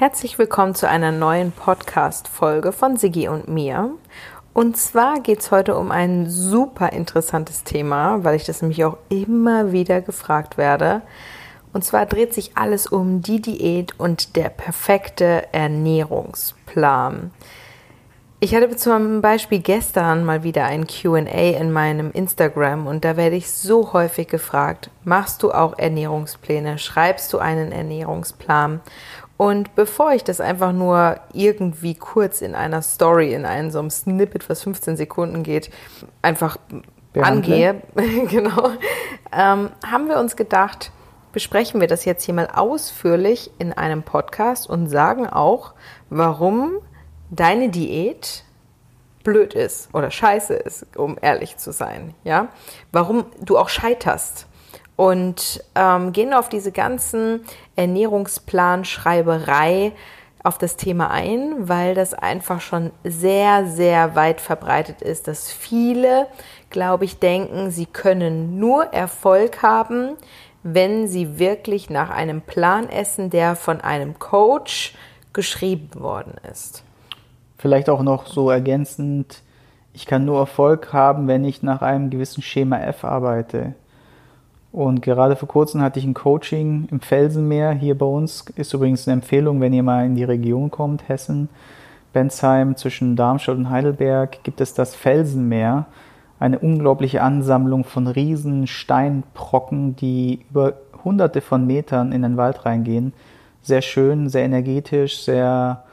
Herzlich willkommen zu einer neuen Podcast-Folge von Siggi und mir. Und zwar geht es heute um ein super interessantes Thema, weil ich das nämlich auch immer wieder gefragt werde. Und zwar dreht sich alles um die Diät und der perfekte Ernährungsplan. Ich hatte zum Beispiel gestern mal wieder ein QA in meinem Instagram und da werde ich so häufig gefragt, machst du auch Ernährungspläne? Schreibst du einen Ernährungsplan? Und bevor ich das einfach nur irgendwie kurz in einer Story, in einem so einem Snippet, was 15 Sekunden geht, einfach Behandle. angehe, genau, ähm, haben wir uns gedacht, besprechen wir das jetzt hier mal ausführlich in einem Podcast und sagen auch, warum deine Diät blöd ist oder scheiße ist, um ehrlich zu sein, ja, warum du auch scheiterst und ähm, gehen auf diese ganzen Ernährungsplanschreiberei auf das Thema ein, weil das einfach schon sehr, sehr weit verbreitet ist, dass viele, glaube ich, denken, sie können nur Erfolg haben, wenn sie wirklich nach einem Plan essen, der von einem Coach geschrieben worden ist. Vielleicht auch noch so ergänzend, ich kann nur Erfolg haben, wenn ich nach einem gewissen Schema F arbeite. Und gerade vor kurzem hatte ich ein Coaching im Felsenmeer hier bei uns. Ist übrigens eine Empfehlung, wenn ihr mal in die Region kommt, Hessen, Bensheim, zwischen Darmstadt und Heidelberg, gibt es das Felsenmeer. Eine unglaubliche Ansammlung von riesen Steinbrocken, die über hunderte von Metern in den Wald reingehen. Sehr schön, sehr energetisch, sehr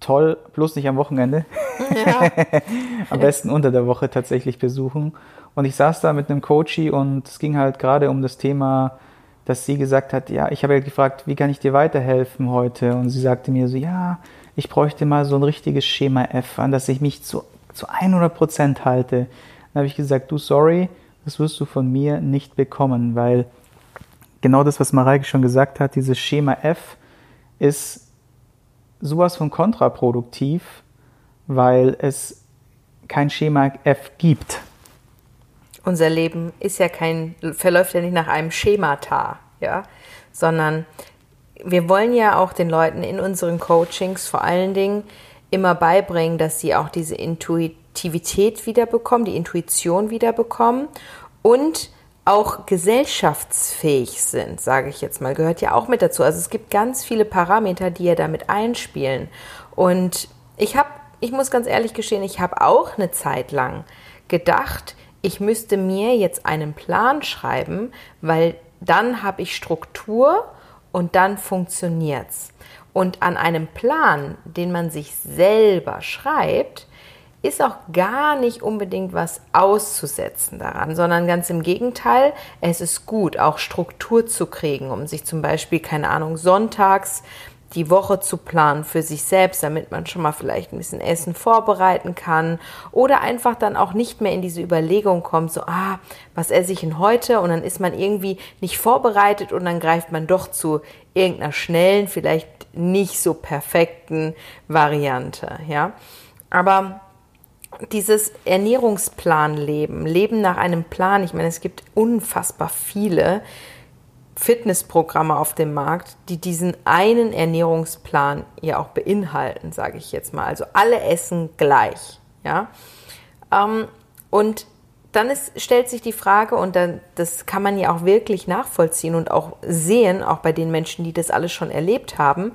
toll, bloß nicht am Wochenende. Ja. am besten unter der Woche tatsächlich besuchen. Und ich saß da mit einem Coachy und es ging halt gerade um das Thema, dass sie gesagt hat, ja, ich habe ja gefragt, wie kann ich dir weiterhelfen heute? Und sie sagte mir so, ja, ich bräuchte mal so ein richtiges Schema F, an das ich mich zu, zu 100 Prozent halte. Dann habe ich gesagt, du, sorry, das wirst du von mir nicht bekommen, weil genau das, was Mareike schon gesagt hat, dieses Schema F ist sowas von kontraproduktiv, weil es kein Schema F gibt unser Leben ist ja kein, verläuft ja nicht nach einem Schemata, ja, sondern wir wollen ja auch den Leuten in unseren Coachings vor allen Dingen immer beibringen, dass sie auch diese Intuitivität wiederbekommen, die Intuition wiederbekommen und auch gesellschaftsfähig sind, sage ich jetzt mal, gehört ja auch mit dazu. Also es gibt ganz viele Parameter, die ja damit einspielen. Und ich habe, ich muss ganz ehrlich gestehen, ich habe auch eine Zeit lang gedacht, ich müsste mir jetzt einen Plan schreiben, weil dann habe ich Struktur und dann funktioniert's. Und an einem Plan, den man sich selber schreibt, ist auch gar nicht unbedingt was auszusetzen daran, sondern ganz im Gegenteil, es ist gut, auch Struktur zu kriegen, um sich zum Beispiel, keine Ahnung, sonntags die Woche zu planen für sich selbst, damit man schon mal vielleicht ein bisschen Essen vorbereiten kann oder einfach dann auch nicht mehr in diese Überlegung kommt, so, ah, was esse ich denn heute? Und dann ist man irgendwie nicht vorbereitet und dann greift man doch zu irgendeiner schnellen, vielleicht nicht so perfekten Variante, ja. Aber dieses Ernährungsplanleben, Leben nach einem Plan, ich meine, es gibt unfassbar viele, Fitnessprogramme auf dem Markt, die diesen einen Ernährungsplan ja auch beinhalten, sage ich jetzt mal. Also alle essen gleich, ja. Ähm, und dann ist, stellt sich die Frage, und dann, das kann man ja auch wirklich nachvollziehen und auch sehen, auch bei den Menschen, die das alles schon erlebt haben,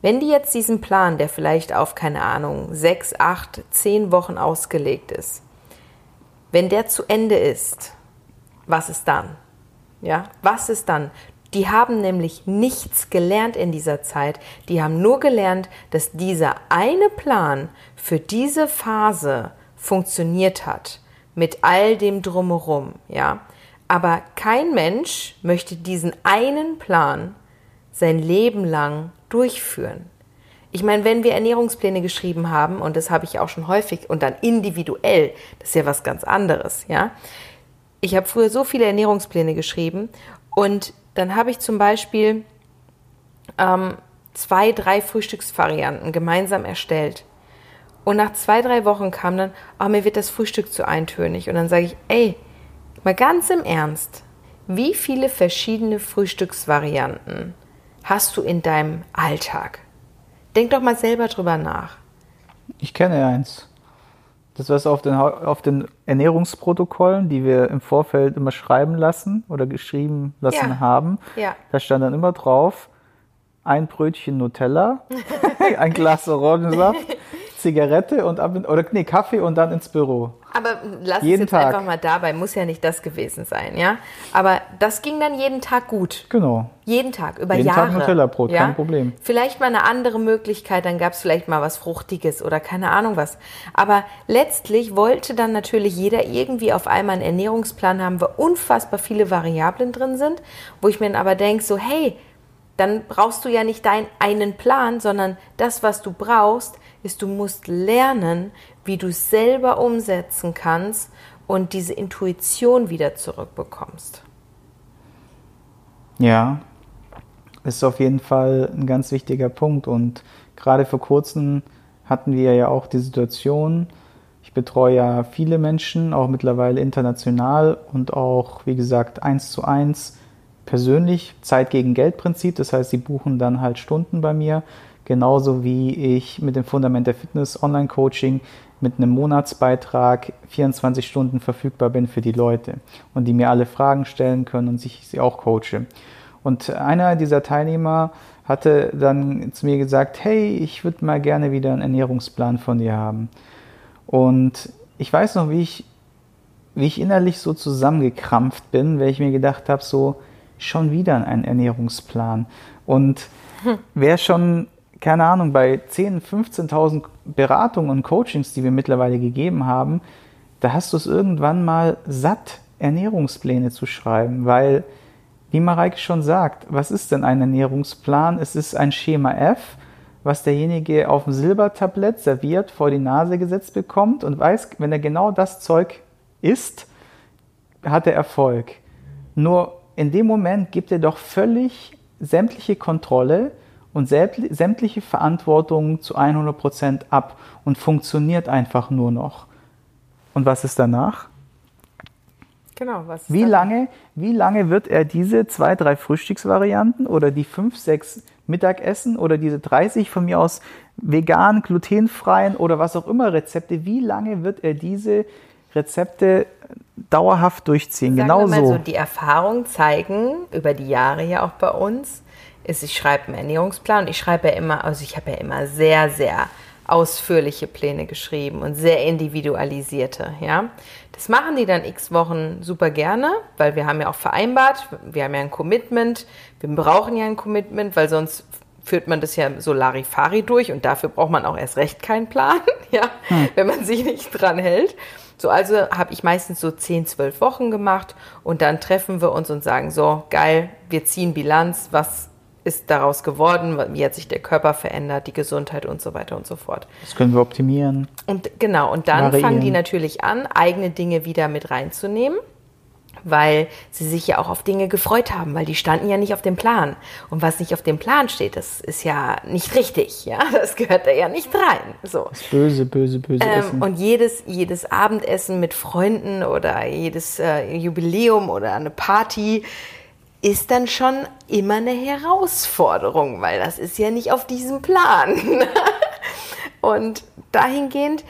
wenn die jetzt diesen Plan, der vielleicht auf, keine Ahnung, sechs, acht, zehn Wochen ausgelegt ist, wenn der zu Ende ist, was ist dann? Ja, was ist dann? Die haben nämlich nichts gelernt in dieser Zeit. Die haben nur gelernt, dass dieser eine Plan für diese Phase funktioniert hat. Mit all dem drumherum, ja. Aber kein Mensch möchte diesen einen Plan sein Leben lang durchführen. Ich meine, wenn wir Ernährungspläne geschrieben haben, und das habe ich auch schon häufig, und dann individuell, das ist ja was ganz anderes, ja. Ich habe früher so viele Ernährungspläne geschrieben und dann habe ich zum Beispiel ähm, zwei, drei Frühstücksvarianten gemeinsam erstellt. Und nach zwei, drei Wochen kam dann, oh, mir wird das Frühstück zu eintönig. Und dann sage ich, ey, mal ganz im Ernst, wie viele verschiedene Frühstücksvarianten hast du in deinem Alltag? Denk doch mal selber drüber nach. Ich kenne eins. Das was auf den, auf den Ernährungsprotokollen, die wir im Vorfeld immer schreiben lassen oder geschrieben lassen Ja. haben. Ja. Da stand dann immer drauf, ein Brötchen Nutella, ein Glas Orangensaft, Zigarette und ab in, oder nee, Kaffee und dann ins Büro. Aber lass Jeden es jetzt Tag. einfach mal dabei, muss ja nicht das gewesen sein, ja. Aber das ging dann jeden Tag gut. Genau. Jeden Tag, über Jeden Tag Jahre. Nutella-Brot, ja? kein Problem. Vielleicht mal eine andere Möglichkeit, dann gab es vielleicht mal was Fruchtiges oder keine Ahnung was. Aber letztlich wollte dann natürlich jeder irgendwie auf einmal einen Ernährungsplan haben, wo unfassbar viele Variablen drin sind, wo ich mir dann aber denke, so hey, dann brauchst du ja nicht deinen einen Plan, sondern das, was du brauchst, ist, du musst lernen, wie du selber umsetzen kannst und diese Intuition wieder zurückbekommst. Ja, ist auf jeden Fall ein ganz wichtiger Punkt. Und gerade vor kurzem hatten wir ja auch die Situation, ich betreue ja viele Menschen, auch mittlerweile international und auch, wie gesagt, eins zu eins persönlich, Zeit gegen Geld Prinzip. Das heißt, sie buchen dann halt Stunden bei mir, genauso wie ich mit dem Fundament der Fitness Online Coaching mit einem Monatsbeitrag 24 Stunden verfügbar bin für die Leute und die mir alle Fragen stellen können und ich sie auch coache. Und einer dieser Teilnehmer hatte dann zu mir gesagt, hey, ich würde mal gerne wieder einen Ernährungsplan von dir haben. Und ich weiß noch, wie ich, wie ich innerlich so zusammengekrampft bin, weil ich mir gedacht habe, so schon wieder ein Ernährungsplan. Und wer schon, keine Ahnung, bei 10.000, 15.000 Beratungen und Coachings, die wir mittlerweile gegeben haben, da hast du es irgendwann mal satt, Ernährungspläne zu schreiben, weil, wie Mareike schon sagt, was ist denn ein Ernährungsplan? Es ist ein Schema F, was derjenige auf dem Silbertablett serviert vor die Nase gesetzt bekommt und weiß, wenn er genau das Zeug isst, hat er Erfolg. Nur in dem Moment gibt er doch völlig sämtliche Kontrolle und sämtli- sämtliche Verantwortung zu 100% ab und funktioniert einfach nur noch. Und was ist danach? Genau, was Wie lange, wie lange wird er diese zwei, drei Frühstücksvarianten oder die fünf, sechs Mittagessen oder diese 30 von mir aus vegan, glutenfreien oder was auch immer Rezepte, wie lange wird er diese Rezepte dauerhaft durchziehen? Sagen genau wir mal so. so, die Erfahrungen zeigen über die Jahre ja auch bei uns, ist, ich schreibe einen Ernährungsplan. Ich schreibe ja immer, also ich habe ja immer sehr, sehr ausführliche Pläne geschrieben und sehr individualisierte, ja. Das machen die dann x Wochen super gerne, weil wir haben ja auch vereinbart, wir haben ja ein Commitment, wir brauchen ja ein Commitment, weil sonst führt man das ja so Larifari durch und dafür braucht man auch erst recht keinen Plan, ja, wenn man sich nicht dran hält. So, also habe ich meistens so 10, 12 Wochen gemacht und dann treffen wir uns und sagen so, geil, wir ziehen Bilanz, was ist daraus geworden, wie hat sich der Körper verändert, die Gesundheit und so weiter und so fort. Das können wir optimieren. Und genau, und dann Variieren. fangen die natürlich an, eigene Dinge wieder mit reinzunehmen, weil sie sich ja auch auf Dinge gefreut haben, weil die standen ja nicht auf dem Plan. Und was nicht auf dem Plan steht, das ist ja nicht richtig, ja, das gehört da ja nicht rein. So. Das böse, böse, böse Ähm, Essen. und jedes, jedes Abendessen mit Freunden oder jedes äh, Jubiläum oder eine Party ist dann schon immer eine Herausforderung, weil das ist ja nicht auf diesem Plan. und dahingehend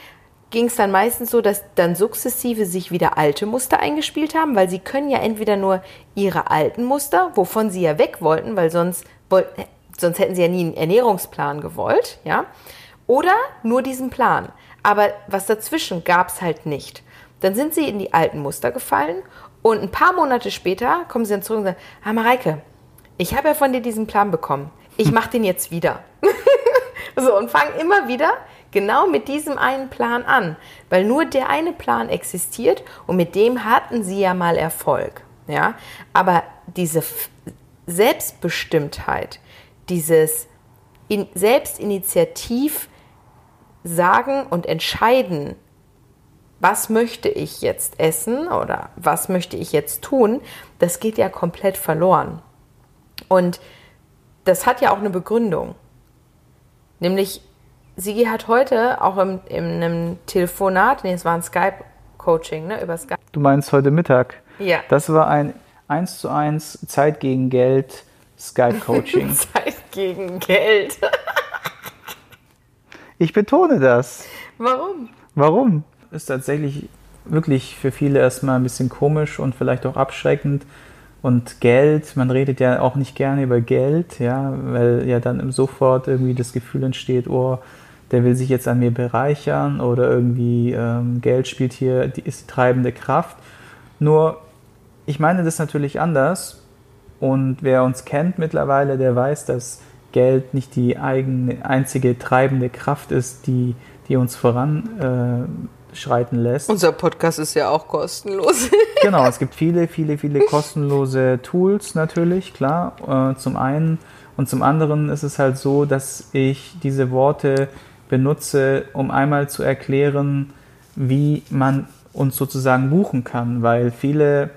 ging es dann meistens so, dass dann sukzessive sich wieder alte Muster eingespielt haben, weil sie können ja entweder nur ihre alten Muster, wovon sie ja weg wollten, weil sonst, sonst hätten sie ja nie einen Ernährungsplan gewollt, ja, oder nur diesen Plan. Aber was dazwischen gab es halt nicht. Dann sind sie in die alten Muster gefallen und ein paar Monate später kommen sie dann zurück und sagen, ah Mareike, ich habe ja von dir diesen Plan bekommen. Ich mache den jetzt wieder. So, und fangen immer wieder genau mit diesem einen Plan an, weil nur der eine Plan existiert und mit dem hatten sie ja mal Erfolg. Ja? Aber diese Selbstbestimmtheit, dieses in Selbstinitiativ sagen und entscheiden, was möchte ich jetzt essen oder was möchte ich jetzt tun, das geht ja komplett verloren. Und das hat ja auch eine Begründung. Nämlich, Sigi hat heute auch im, in einem Telefonat, nee, es war ein Skype-Coaching, ne, über Skype. Du meinst heute Mittag. Ja. Das war ein 1 zu 1 Zeit gegen Geld Skype-Coaching. Zeit gegen Geld. Ich betone das. Warum? Warum? Ist tatsächlich wirklich für viele erstmal ein bisschen komisch und vielleicht auch abschreckend. Und Geld, man redet ja auch nicht gerne über Geld, ja, weil ja dann sofort irgendwie das Gefühl entsteht, oh, der will sich jetzt an mir bereichern oder irgendwie ähm, Geld spielt hier, die, ist die treibende Kraft. Nur, ich meine das natürlich anders. Und wer uns kennt mittlerweile, der weiß, dass Geld nicht die eigene, einzige treibende Kraft ist, die, die uns voranschreiten äh, lässt. Unser Podcast ist ja auch kostenlos. genau, es gibt viele, viele, viele kostenlose Tools natürlich, klar. Äh, zum einen. Und zum anderen ist es halt so, dass ich diese Worte benutze, um einmal zu erklären, wie man uns sozusagen buchen kann, weil viele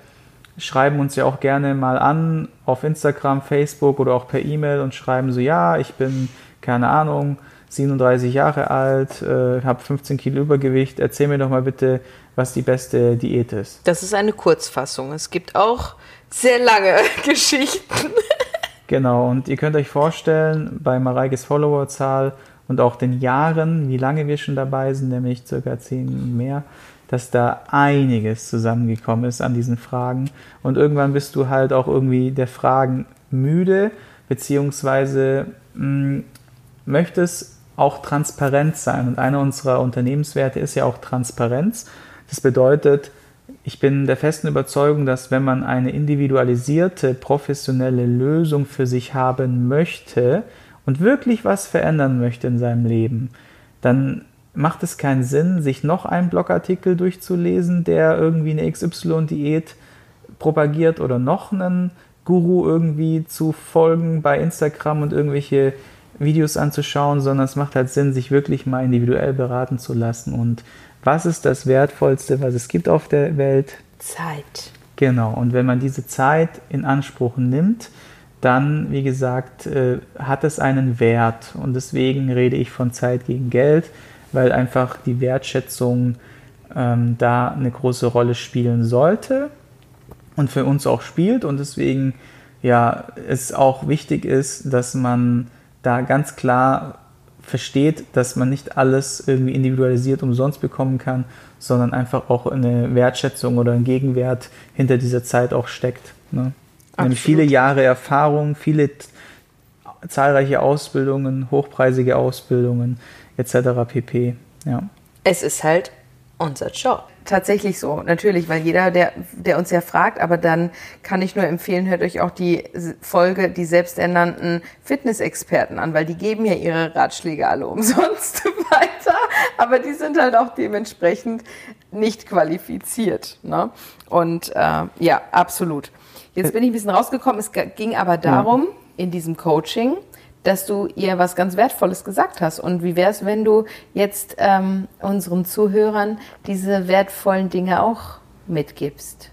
schreiben uns ja auch gerne mal an auf Instagram, Facebook oder auch per E-Mail und schreiben so, ja, ich bin, keine Ahnung, 37 Jahre alt, äh, habe 15 Kilo Übergewicht, erzähl mir doch mal bitte, was die beste Diät ist. Das ist eine Kurzfassung. Es gibt auch sehr lange Geschichten. Genau, und ihr könnt euch vorstellen, bei Mareikes Followerzahl und auch den Jahren, wie lange wir schon dabei sind, nämlich circa zehn mehr, dass da einiges zusammengekommen ist an diesen Fragen. Und irgendwann bist du halt auch irgendwie der Fragen müde, beziehungsweise mh, hm, möchtest auch transparent sein. Und einer unserer Unternehmenswerte ist ja auch Transparenz. Das bedeutet, ich bin der festen Überzeugung, dass wenn man eine individualisierte, professionelle Lösung für sich haben möchte, und wirklich was verändern möchte in seinem Leben, dann macht es keinen Sinn, sich noch einen Blogartikel durchzulesen, der irgendwie eine XY-Diät propagiert oder noch einen Guru irgendwie zu folgen bei Instagram und irgendwelche Videos anzuschauen, sondern es macht halt Sinn, sich wirklich mal individuell beraten zu lassen. Und was ist das Wertvollste, was es gibt auf der Welt? Zeit. Genau. Und wenn man diese Zeit in Anspruch nimmt, dann, wie gesagt, äh, hat es einen Wert. Und deswegen rede ich von Zeit gegen Geld, weil einfach die Wertschätzung ähm, da eine große Rolle spielen sollte und für uns auch spielt. Und deswegen, ja, es auch wichtig ist, dass man da ganz klar versteht, dass man nicht alles irgendwie individualisiert umsonst bekommen kann, sondern einfach auch eine Wertschätzung oder ein Gegenwert hinter dieser Zeit auch steckt. Ne? Nämlich viele Jahre Erfahrung, viele zahlreiche Ausbildungen, hochpreisige Ausbildungen etc. pp. Ja. Es ist halt unser Job. Tatsächlich so, natürlich, weil jeder, der, der uns ja fragt, aber dann kann ich nur empfehlen, hört euch auch die Folge, die selbsternannten Fitnessexperten an, weil die geben ja ihre Ratschläge alle umsonst weiter, aber die sind halt auch dementsprechend nicht qualifiziert. Ne? Und äh, ja, absolut. Jetzt bin ich ein bisschen rausgekommen. Es ging aber darum, in diesem Coaching, dass du ihr was ganz Wertvolles gesagt hast. Und wie wäre es, wenn du jetzt ähm, unseren Zuhörern diese wertvollen Dinge auch mitgibst?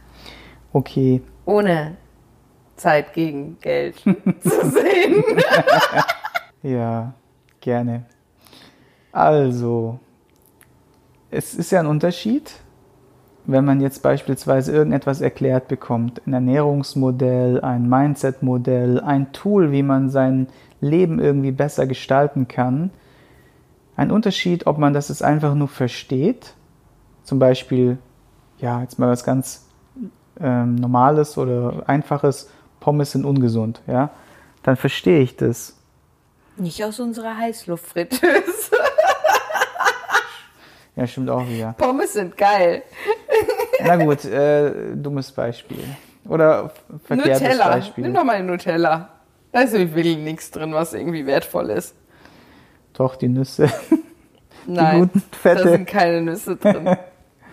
Okay. Ohne Zeit gegen Geld zu sehen. ja, gerne. Also, es ist ja ein Unterschied, wenn man jetzt beispielsweise irgendetwas erklärt bekommt, ein Ernährungsmodell, ein Mindset-Modell, ein Tool, wie man sein Leben irgendwie besser gestalten kann, ein Unterschied, ob man das jetzt einfach nur versteht, zum Beispiel, ja, jetzt mal was ganz ähm, Normales oder Einfaches, Pommes sind ungesund, ja, dann verstehe ich das. Nicht aus unserer Heißluftfritteuse. ja, stimmt auch wieder. Pommes sind geil. Na gut, äh, dummes Beispiel. Oder verkehrtes Nutella. Beispiel. Nimm doch mal Nutella. Da ist wirklich nichts drin, was irgendwie wertvoll ist. Doch, die Nüsse. Nein, die guten Fette. da sind keine Nüsse drin.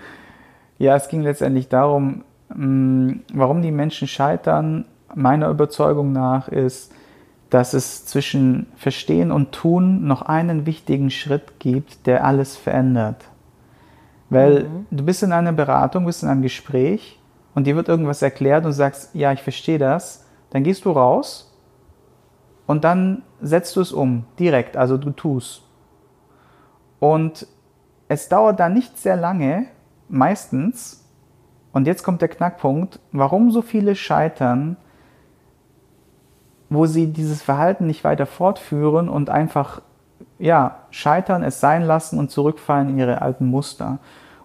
ja, es ging letztendlich darum, mh, warum die Menschen scheitern. Meiner Überzeugung nach ist, dass es zwischen Verstehen und Tun noch einen wichtigen Schritt gibt, der alles verändert. Weil mhm. du bist in einer Beratung, bist in einem Gespräch und dir wird irgendwas erklärt und sagst, ja, ich verstehe das. Dann gehst du raus und dann setzt du es um, direkt, also du tust. Und es dauert dann nicht sehr lange, meistens, und jetzt kommt der Knackpunkt, warum so viele scheitern, wo sie dieses Verhalten nicht weiter fortführen und einfach ja, scheitern, es sein lassen und zurückfallen in ihre alten Muster.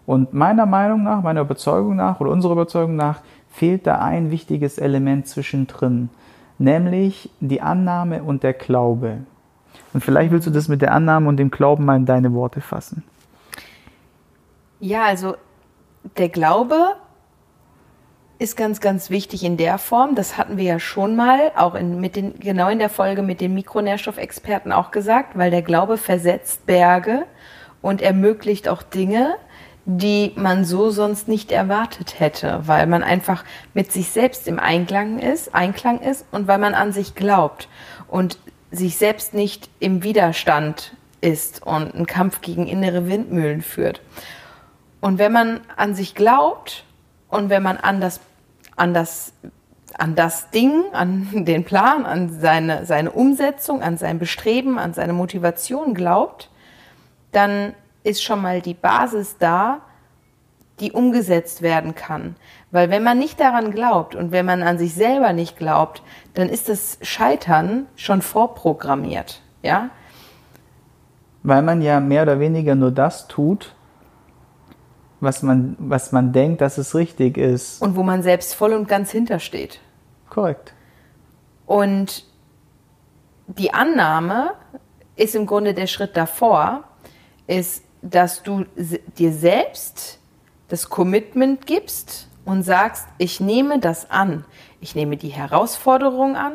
Und meiner Meinung nach, meiner Überzeugung nach oder unserer Überzeugung nach, fehlt da ein wichtiges Element zwischendrin, nämlich die Annahme und der Glaube. Und vielleicht willst du das mit der Annahme und dem Glauben mal in deine Worte fassen. Ja, also der Glaube ist ganz, ganz wichtig in der Form. Das hatten wir ja schon mal, auch in, mit den, genau in der Folge mit den Mikronährstoffexperten auch gesagt, weil der Glaube versetzt Berge und ermöglicht auch Dinge, die man so sonst nicht erwartet hätte, weil man einfach mit sich selbst im Einklang ist, Einklang ist und weil man an sich glaubt und sich selbst nicht im Widerstand ist und einen Kampf gegen innere Windmühlen führt. Und wenn man an sich glaubt und wenn man an das, an das, an das Ding, an den Plan, an seine, seine Umsetzung, an sein Bestreben, an seine Motivation glaubt, dann ist schon mal die Basis da, die umgesetzt werden kann. Weil wenn man nicht daran glaubt und wenn man an sich selber nicht glaubt, dann ist das Scheitern schon vorprogrammiert, ja? Weil man ja mehr oder weniger nur das tut, was man, was man denkt, dass es richtig ist. Und wo man selbst voll und ganz hintersteht. Korrekt. Und die Annahme ist im Grunde der Schritt davor, ist, dass du dir selbst das Commitment gibst und sagst, ich nehme das an. Ich nehme die Herausforderung an.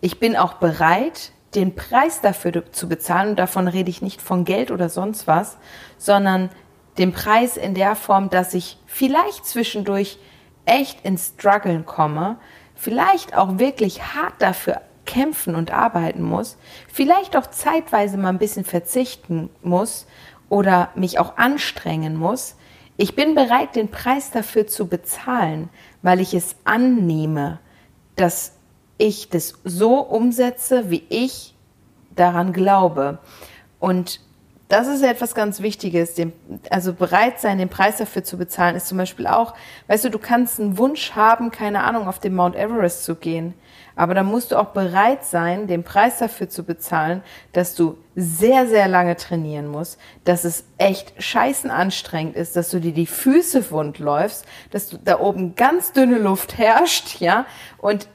Ich bin auch bereit, den Preis dafür zu bezahlen. Und davon rede ich nicht von Geld oder sonst was, sondern den Preis in der Form, dass ich vielleicht zwischendurch echt ins Struggeln komme, vielleicht auch wirklich hart dafür kämpfen und arbeiten muss, vielleicht auch zeitweise mal ein bisschen verzichten muss oder mich auch anstrengen muss. Ich bin bereit, den Preis dafür zu bezahlen, weil ich es annehme, dass ich das so umsetze, wie ich daran glaube. Und das ist etwas ganz Wichtiges. Dem, also bereit sein, den Preis dafür zu bezahlen, ist zum Beispiel auch, weißt du, du kannst einen Wunsch haben, keine Ahnung, auf den Mount Everest zu gehen. Aber dann musst du auch bereit sein, den Preis dafür zu bezahlen, dass du sehr, sehr lange trainieren musst, dass es echt scheißen anstrengend ist, dass du dir die Füße wund läufst, dass du da oben ganz dünne Luft herrscht, ja, und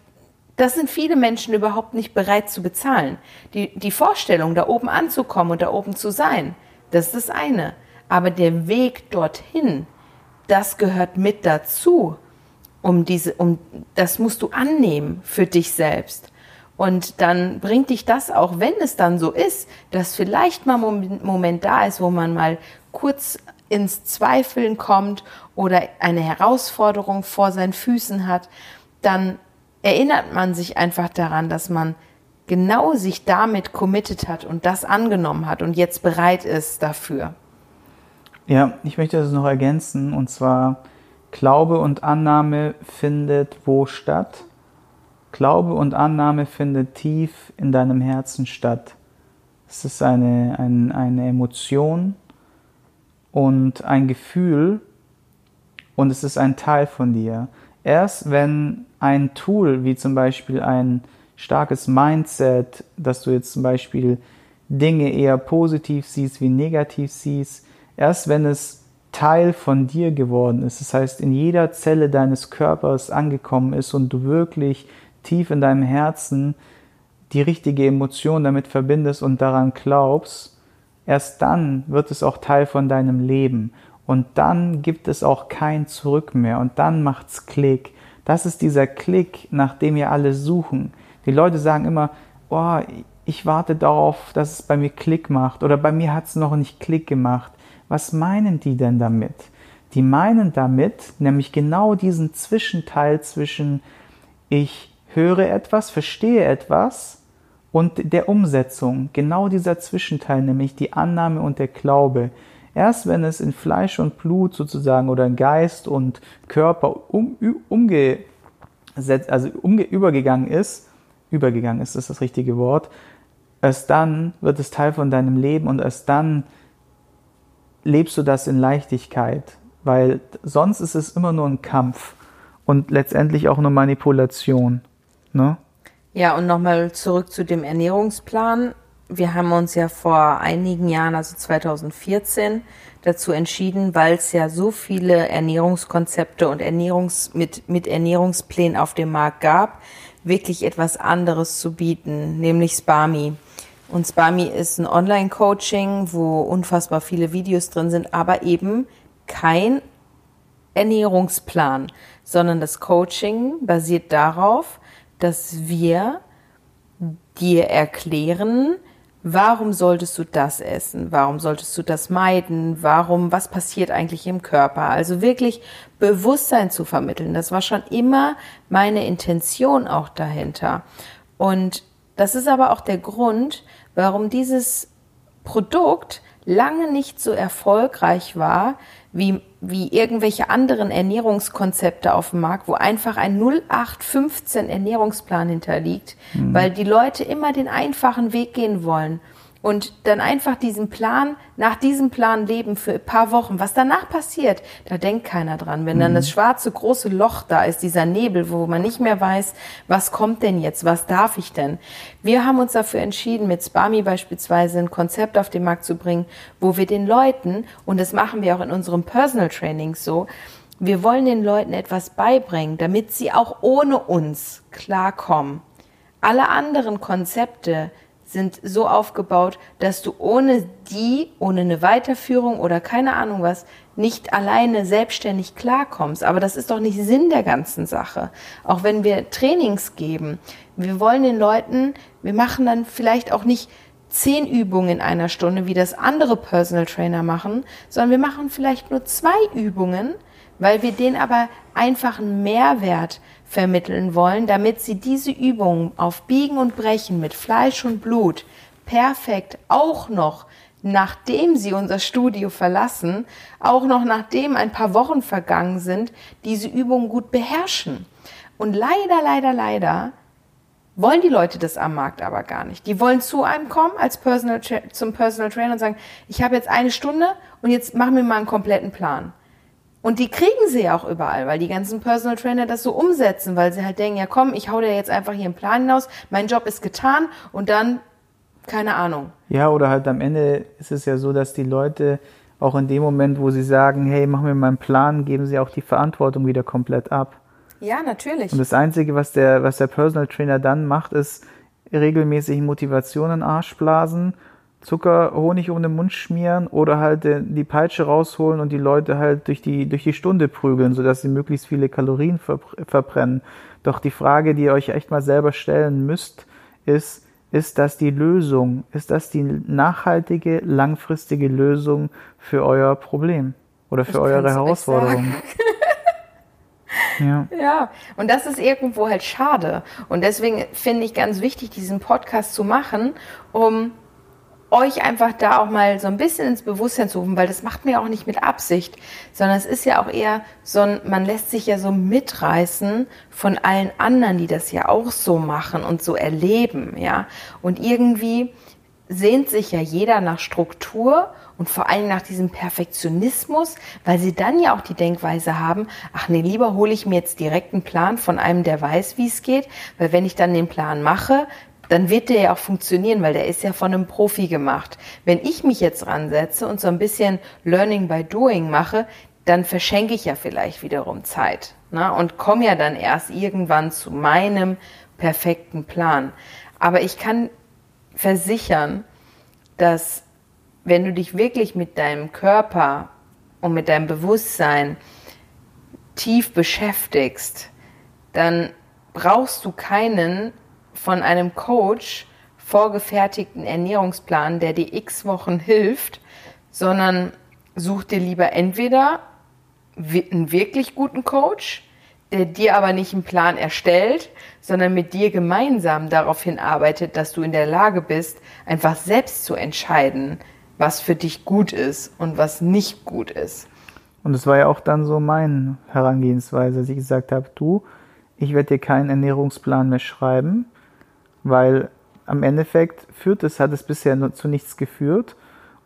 das sind viele Menschen überhaupt nicht bereit zu bezahlen. Die, die Vorstellung, da oben anzukommen und da oben zu sein, das ist das eine. Aber der Weg dorthin, das gehört mit dazu. Um diese, um, das musst du annehmen für dich selbst. Und dann bringt dich das auch, wenn es dann so ist, dass vielleicht mal ein Moment da ist, wo man mal kurz ins Zweifeln kommt oder eine Herausforderung vor seinen Füßen hat, dann erinnert man sich einfach daran, dass man genau sich damit committed hat und das angenommen hat und jetzt bereit ist dafür. Ja, ich möchte das noch ergänzen und zwar Glaube und Annahme findet wo statt? Glaube und Annahme findet tief in deinem Herzen statt. Es ist eine, ein, eine Emotion und ein Gefühl und es ist ein Teil von dir. Erst wenn ein Tool wie zum Beispiel ein starkes Mindset, dass du jetzt zum Beispiel Dinge eher positiv siehst wie negativ siehst, erst wenn es Teil von dir geworden ist, das heißt in jeder Zelle deines Körpers angekommen ist und du wirklich tief in deinem Herzen die richtige Emotion damit verbindest und daran glaubst, erst dann wird es auch Teil von deinem Leben und dann gibt es auch kein Zurück mehr und dann macht's Klick das ist dieser Klick, nach dem wir alle suchen. Die Leute sagen immer, oh, ich warte darauf, dass es bei mir Klick macht oder bei mir hat es noch nicht Klick gemacht. Was meinen die denn damit? Die meinen damit nämlich genau diesen Zwischenteil zwischen ich höre etwas, verstehe etwas und der Umsetzung. Genau dieser Zwischenteil, nämlich die Annahme und der Glaube. Erst wenn es in Fleisch und Blut sozusagen oder in Geist und Körper um, umgesetzt, also umge, übergegangen ist, übergegangen ist, ist das richtige Wort, erst dann wird es Teil von deinem Leben und erst dann lebst du das in Leichtigkeit, weil sonst ist es immer nur ein Kampf und letztendlich auch nur Manipulation. Ne? Ja, und nochmal zurück zu dem Ernährungsplan wir haben uns ja vor einigen Jahren, also 2014, dazu entschieden, weil es ja so viele Ernährungskonzepte und Ernährungs mit, mit Ernährungsplänen auf dem Markt gab, wirklich etwas anderes zu bieten, nämlich Spami. Und Spami ist ein Online-Coaching, wo unfassbar viele Videos drin sind, aber eben kein Ernährungsplan, sondern das Coaching basiert darauf, dass wir dir erklären, warum solltest du das essen? Warum solltest du das meiden? Warum, was passiert eigentlich im Körper? Also wirklich Bewusstsein zu vermitteln. Das war schon immer meine Intention auch dahinter. Und das ist aber auch der Grund, warum dieses Produkt lange nicht so erfolgreich war wie, wie irgendwelche anderen Ernährungskonzepte auf dem Markt, wo einfach ein 0815 Ernährungsplan hinterliegt, mhm. weil die Leute immer den einfachen Weg gehen wollen und dann einfach diesen Plan, nach diesem Plan leben für ein paar Wochen. Was danach passiert, da denkt keiner dran. Wenn dann mhm. das schwarze große Loch da ist, dieser Nebel, wo man nicht mehr weiß, was kommt denn jetzt, was darf ich denn? Wir haben uns dafür entschieden, mit Spami beispielsweise ein Konzept auf den Markt zu bringen, wo wir den Leuten, und das machen wir auch in unserem Personal Training so, wir wollen den Leuten etwas beibringen, damit sie auch ohne uns klarkommen. Alle anderen Konzepte, sind so aufgebaut, dass du ohne die, ohne eine Weiterführung oder keine Ahnung was, nicht alleine selbstständig klarkommst. Aber das ist doch nicht Sinn der ganzen Sache. Auch wenn wir Trainings geben, wir wollen den Leuten, wir machen dann vielleicht auch nicht zehn Übungen in einer Stunde, wie das andere Personal Trainer machen, sondern wir machen vielleicht nur zwei Übungen, weil wir denen aber einfach einen Mehrwert vermitteln wollen, damit sie diese Übungen auf Biegen und Brechen mit Fleisch und Blut perfekt auch noch nachdem sie unser Studio verlassen, auch noch nachdem ein paar Wochen vergangen sind, diese Übungen gut beherrschen. Und leider, leider, leider wollen die Leute das am Markt aber gar nicht. Die wollen zu einem kommen als Personal zum Personal Trainer und sagen, ich habe jetzt eine Stunde und jetzt machen wir mal einen kompletten Plan. Und die kriegen sie ja auch überall, weil die ganzen Personal Trainer das so umsetzen, weil sie halt denken, ja komm, ich hau dir jetzt einfach hier einen Plan hinaus, mein Job ist getan und dann, keine Ahnung. Ja, oder halt am Ende ist es ja so, dass die Leute auch in dem Moment, wo sie sagen, hey, mach mir mal einen Plan, geben sie auch die Verantwortung wieder komplett ab. Ja, natürlich. Und das Einzige, was der, was der Personal Trainer dann macht, ist regelmäßig Motivation in den Arsch blasen Zucker, Honig um den Mund schmieren oder halt äh, die Peitsche rausholen und die Leute halt durch die, durch die Stunde prügeln, sodass sie möglichst viele Kalorien verbrennen. Doch die Frage, die ihr euch echt mal selber stellen müsst, ist, ist das die Lösung? Ist das die nachhaltige, langfristige Lösung für euer Problem oder für ich eure Herausforderung? Ja. ja, und das ist irgendwo halt schade. Und deswegen finde ich ganz wichtig, diesen Podcast zu machen, um euch einfach da auch mal so ein bisschen ins Bewusstsein zu rufen, weil das macht mir auch nicht mit Absicht, sondern es ist ja auch eher so ein, man lässt sich ja so mitreißen von allen anderen, die das ja auch so machen und so erleben, ja. Und irgendwie sehnt sich ja jeder nach Struktur und vor allem nach diesem Perfektionismus, weil sie dann ja auch die Denkweise haben, ach nee, lieber hole ich mir jetzt direkt einen Plan von einem, der weiß, wie es geht, weil wenn ich dann den Plan mache, dann wird der ja auch funktionieren, weil der ist ja von einem Profi gemacht. Wenn ich mich jetzt ransetze und so ein bisschen Learning by Doing mache, dann verschenke ich ja vielleicht wiederum Zeit ne? und komme ja dann erst irgendwann zu meinem perfekten Plan. Aber ich kann versichern, dass wenn du dich wirklich mit deinem Körper und mit deinem Bewusstsein tief beschäftigst, dann brauchst du keinen von einem Coach vorgefertigten Ernährungsplan, der dir x Wochen hilft, sondern such dir lieber entweder einen wirklich guten Coach, der dir aber nicht einen Plan erstellt, sondern mit dir gemeinsam darauf hinarbeitet, dass du in der Lage bist, einfach selbst zu entscheiden, was für dich gut ist und was nicht gut ist. Und es war ja auch dann so meine Herangehensweise, dass ich gesagt habe, du, ich werde dir keinen Ernährungsplan mehr schreiben, weil am Endeffekt führt es, hat es bisher nur zu nichts geführt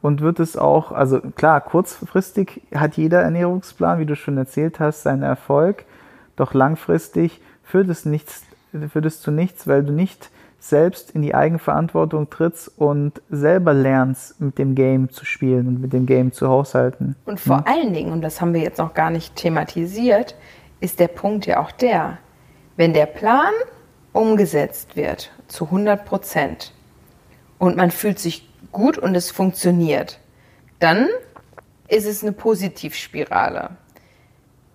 und wird es auch, also klar, kurzfristig hat jeder Ernährungsplan, wie du schon erzählt hast, seinen Erfolg, doch langfristig führt es nichts, führt es zu nichts, weil du nicht selbst in die Eigenverantwortung trittst und selber lernst, mit dem Game zu spielen und mit dem Game zu haushalten. Und vor ja. allen Dingen, und das haben wir jetzt noch gar nicht thematisiert, ist der Punkt ja auch der, wenn der Plan umgesetzt wird zu 100 Prozent und man fühlt sich gut und es funktioniert, dann ist es eine Positivspirale.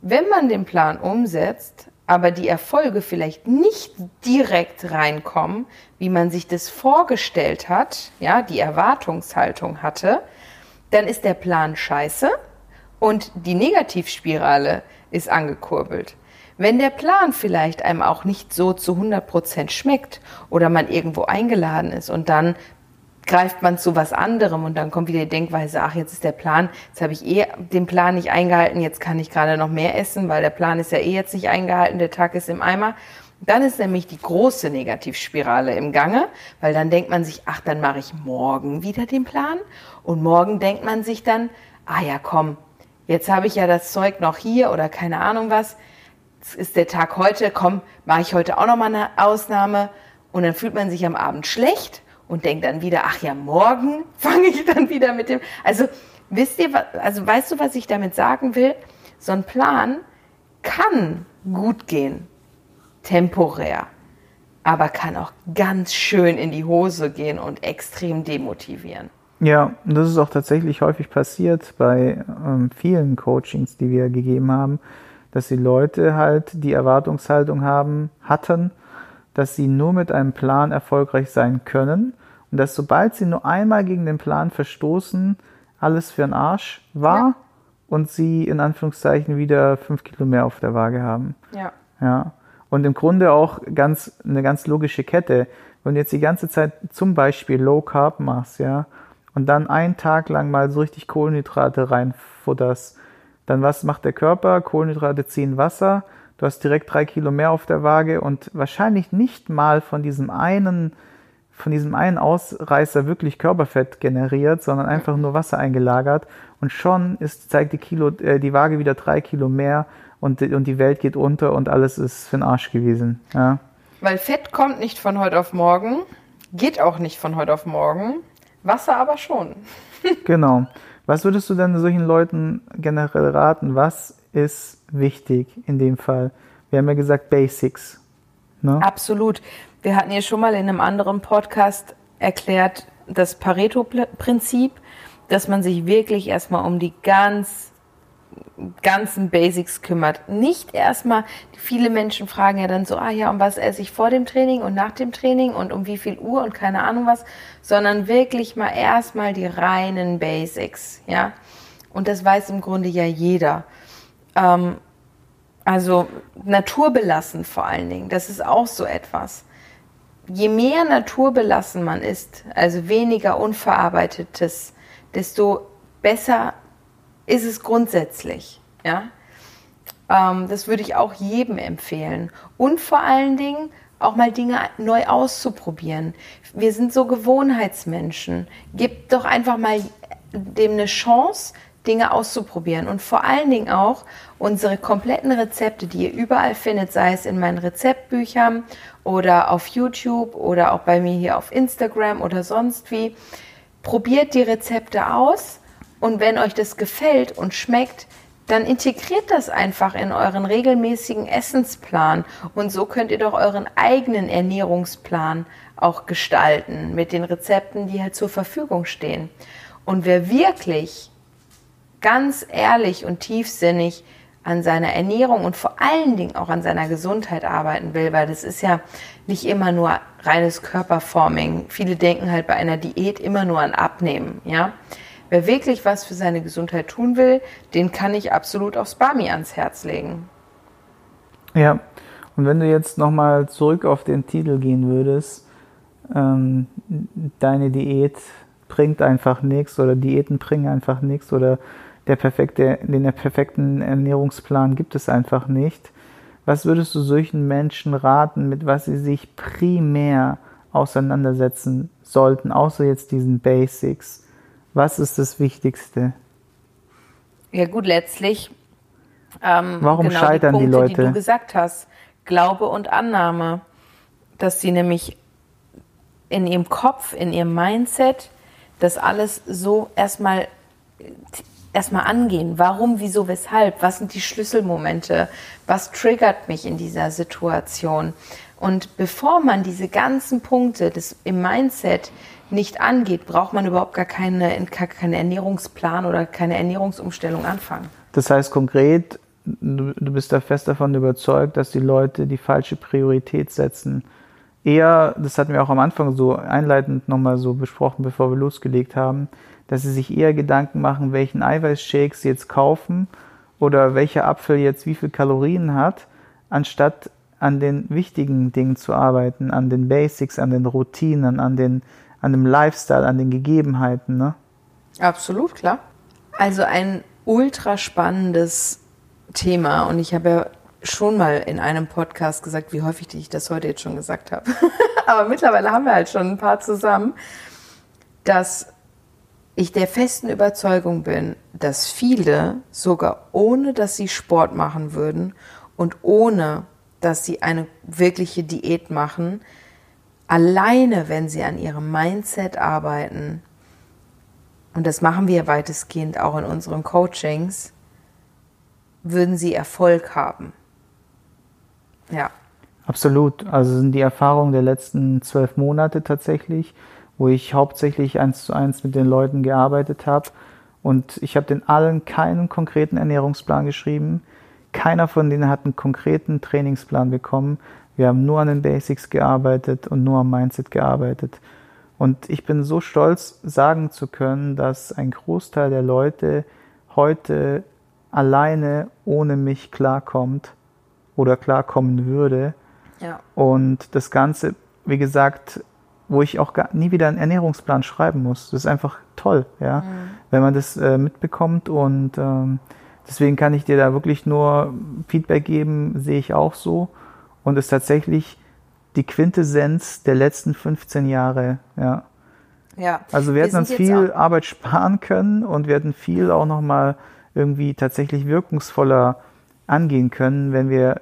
Wenn man den Plan umsetzt, aber die Erfolge vielleicht nicht direkt reinkommen, wie man sich das vorgestellt hat, ja, die Erwartungshaltung hatte, dann ist der Plan scheiße und die Negativspirale ist angekurbelt. Wenn der Plan vielleicht einem auch nicht so zu 100 Prozent schmeckt oder man irgendwo eingeladen ist und dann greift man zu was anderem und dann kommt wieder die Denkweise, ach, jetzt ist der Plan, jetzt habe ich eh den Plan nicht eingehalten, jetzt kann ich gerade noch mehr essen, weil der Plan ist ja eh jetzt nicht eingehalten, der Tag ist im Eimer. Dann ist nämlich die große Negativspirale im Gange, weil dann denkt man sich, ach, dann mache ich morgen wieder den Plan und morgen denkt man sich dann, ah ja, komm, jetzt habe ich ja das Zeug noch hier oder keine Ahnung was, jetzt ist der Tag heute, komm, mache ich heute auch noch mal eine Ausnahme und dann fühlt man sich am Abend schlecht und denkt dann wieder, ach ja, morgen fange ich dann wieder mit dem. Also wisst ihr, also weißt du, was ich damit sagen will? So ein Plan kann gut gehen, temporär, aber kann auch ganz schön in die Hose gehen und extrem demotivieren. Ja, und das ist auch tatsächlich häufig passiert bei ähm, vielen Coachings, die wir gegeben haben, dass die Leute halt die Erwartungshaltung haben, hatten, dass sie nur mit einem Plan erfolgreich sein können und dass sobald sie nur einmal gegen den Plan verstoßen, alles für den Arsch war ja. und sie in Anführungszeichen wieder fünf Kilo mehr auf der Waage haben. Ja. Ja. Und im Grunde auch ganz, eine ganz logische Kette. Wenn du jetzt die ganze Zeit zum Beispiel Low Carb machst, ja, und dann einen Tag lang mal so richtig Kohlenhydrate reinfutterst, dann was macht der Körper? Kohlenhydrate ziehen Wasser. Du hast direkt drei Kilo mehr auf der Waage und wahrscheinlich nicht mal von diesem einen von diesem einen Ausreißer wirklich Körperfett generiert, sondern einfach nur Wasser eingelagert und schon ist, zeigt die, Kilo, äh, die Waage wieder drei Kilo mehr und, und die Welt geht unter und alles ist für den Arsch gewesen. Ja. Weil Fett kommt nicht von heute auf morgen, geht auch nicht von heute auf morgen, Wasser aber schon. genau. Was würdest du denn solchen Leuten generell raten? Was ist wichtig in dem Fall? Wir haben ja gesagt Basics. Ne? Absolut. Wir hatten ja schon mal in einem anderen Podcast erklärt, das Pareto-Prinzip, dass man sich wirklich erstmal um die ganz ganzen Basics kümmert. Nicht erstmal, viele Menschen fragen ja dann so, ah ja, um was esse ich vor dem Training und nach dem Training und um wie viel Uhr und keine Ahnung was, sondern wirklich mal erstmal die reinen Basics, ja. Und das weiß im Grunde ja jeder. Ähm, also naturbelassen vor allen Dingen, das ist auch so etwas je mehr naturbelassen man ist, also weniger unverarbeitetes, desto besser ist es grundsätzlich. Ja? Ähm, das würde ich auch jedem empfehlen. Und vor allen Dingen auch mal Dinge neu auszuprobieren. Wir sind so Gewohnheitsmenschen. Gebt doch einfach mal dem eine Chance, Dinge auszuprobieren und vor allen Dingen auch unsere kompletten Rezepte, die ihr überall findet, sei es in meinen Rezeptbüchern oder auf YouTube oder auch bei mir hier auf Instagram oder sonst wie. Probiert die Rezepte aus und wenn euch das gefällt und schmeckt, dann integriert das einfach in euren regelmäßigen Essensplan und so könnt ihr doch euren eigenen Ernährungsplan auch gestalten mit den Rezepten, die halt zur Verfügung stehen. Und wer wirklich ganz ehrlich und tiefsinnig an seiner Ernährung und vor allen Dingen auch an seiner Gesundheit arbeiten will, weil das ist ja nicht immer nur reines Körperforming. Viele denken halt bei einer Diät immer nur an Abnehmen, ja. Wer wirklich was für seine Gesundheit tun will, den kann ich absolut aufs Bami ans Herz legen. Ja, und wenn du jetzt nochmal zurück auf den Titel gehen würdest, ähm, deine Diät bringt einfach nichts oder Diäten bringen einfach nichts oder der perfekte, den perfekten Ernährungsplan gibt es einfach nicht. Was würdest du solchen Menschen raten, mit was sie sich primär auseinandersetzen sollten, außer jetzt diesen Basics? Was ist das Wichtigste? Ja gut, letztlich. Ähm, Warum genau scheitern die, Punkte, die Leute? Die du gesagt hast, Glaube und Annahme, dass sie nämlich in ihrem Kopf, in ihrem Mindset das alles so erstmal erstmal angehen. Warum, wieso, weshalb? Was sind die Schlüsselmomente? Was triggert mich in dieser Situation? Und bevor man diese ganzen Punkte des, im Mindset nicht angeht, braucht man überhaupt gar keine, keine Ernährungsplan oder keine Ernährungsumstellung anfangen. Das heißt konkret, du, du bist da fest davon überzeugt, dass die Leute die falsche Priorität setzen. Eher, das hatten wir auch am Anfang so einleitend nochmal so besprochen, bevor wir losgelegt haben, dass sie sich eher Gedanken machen, welchen Eiweißshake sie jetzt kaufen oder welcher Apfel jetzt wie viel Kalorien hat, anstatt an den wichtigen Dingen zu arbeiten, an den Basics, an den Routinen, an, den, an dem Lifestyle, an den Gegebenheiten. Ne? Absolut, klar. Also ein ultra spannendes Thema und ich habe ja schon mal in einem Podcast gesagt, wie häufig ich das heute jetzt schon gesagt habe. Aber mittlerweile haben wir halt schon ein paar zusammen, dass ich der festen Überzeugung bin, dass viele sogar ohne, dass sie Sport machen würden und ohne, dass sie eine wirkliche Diät machen, alleine, wenn sie an ihrem Mindset arbeiten, und das machen wir weitestgehend auch in unseren Coachings, würden sie Erfolg haben. Ja. Absolut. Also sind die Erfahrungen der letzten zwölf Monate tatsächlich, wo ich hauptsächlich eins zu eins mit den Leuten gearbeitet habe. Und ich habe den allen keinen konkreten Ernährungsplan geschrieben. Keiner von denen hat einen konkreten Trainingsplan bekommen. Wir haben nur an den Basics gearbeitet und nur am Mindset gearbeitet. Und ich bin so stolz, sagen zu können, dass ein Großteil der Leute heute alleine ohne mich klarkommt oder klarkommen würde. Ja. Und das Ganze, wie gesagt, wo ich auch gar, nie wieder einen Ernährungsplan schreiben muss. Das ist einfach toll, ja, mhm. wenn man das äh, mitbekommt und ähm, Deswegen kann ich dir da wirklich nur Feedback geben, sehe ich auch so. Und ist tatsächlich die Quintessenz der letzten 15 Jahre, ja. Ja. Also wir, wir hätten uns viel Arbeit sparen können und wir hätten viel auch nochmal irgendwie tatsächlich wirkungsvoller angehen können, wenn wir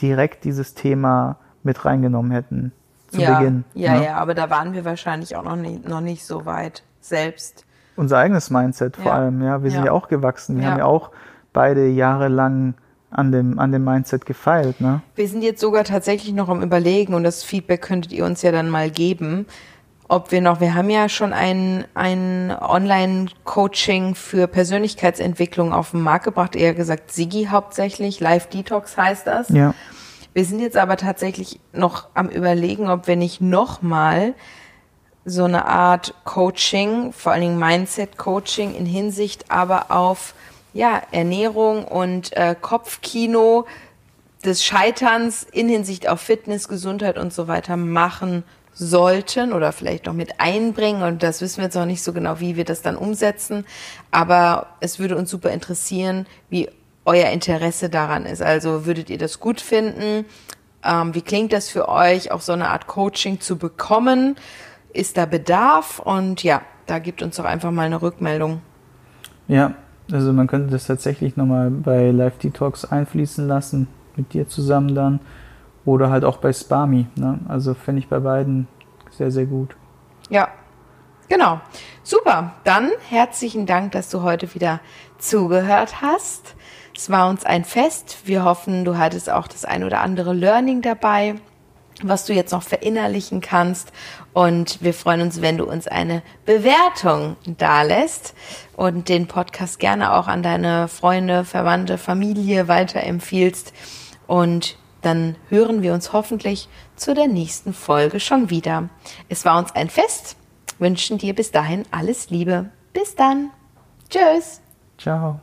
direkt dieses Thema mit reingenommen hätten zu ja, Beginn. Ja, ja, ja, aber da waren wir wahrscheinlich auch noch nicht, noch nicht so weit selbst. Unser eigenes Mindset vor ja. allem, ja. Wir sind ja auch gewachsen. Wir haben ja auch beide jahrelang an dem, an dem Mindset gefeilt. Ne? Wir sind jetzt sogar tatsächlich noch am Überlegen und das Feedback könntet ihr uns ja dann mal geben, ob wir noch, wir haben ja schon ein, ein Online-Coaching für Persönlichkeitsentwicklung auf den Markt gebracht, eher gesagt Sigi hauptsächlich, Live Detox heißt das. Ja. Wir sind jetzt aber tatsächlich noch am Überlegen, ob wir nicht nochmal so eine Art Coaching, vor allen Dingen Mindset-Coaching in Hinsicht aber auf ja, Ernährung und äh, Kopfkino des Scheiterns in Hinsicht auf Fitness, Gesundheit und so weiter machen sollten oder vielleicht noch mit einbringen. Und das wissen wir jetzt noch nicht so genau, wie wir das dann umsetzen. Aber es würde uns super interessieren, wie euer Interesse daran ist. Also würdet ihr das gut finden? Ähm, wie klingt das für euch, auch so eine Art Coaching zu bekommen? Ist da Bedarf? Und ja, da gibt uns doch einfach mal eine Rückmeldung. Ja, also man könnte das tatsächlich nochmal bei Live Detox einfließen lassen, mit dir zusammen dann. Oder halt auch bei Spami. Ne? Also fände ich bei beiden sehr, sehr gut. Ja, genau. Super. Dann herzlichen Dank, dass du heute wieder zugehört hast. Es war uns ein Fest. Wir hoffen, du hattest auch das ein oder andere Learning dabei was du jetzt noch verinnerlichen kannst. Und wir freuen uns, wenn du uns eine Bewertung dalässt und den Podcast gerne auch an deine Freunde, Verwandte, Familie weiterempfiehlst. Und dann hören wir uns hoffentlich zu der nächsten Folge schon wieder. Es war uns ein Fest. Wünschen dir bis dahin alles Liebe. Bis dann. Tschüss. Ciao.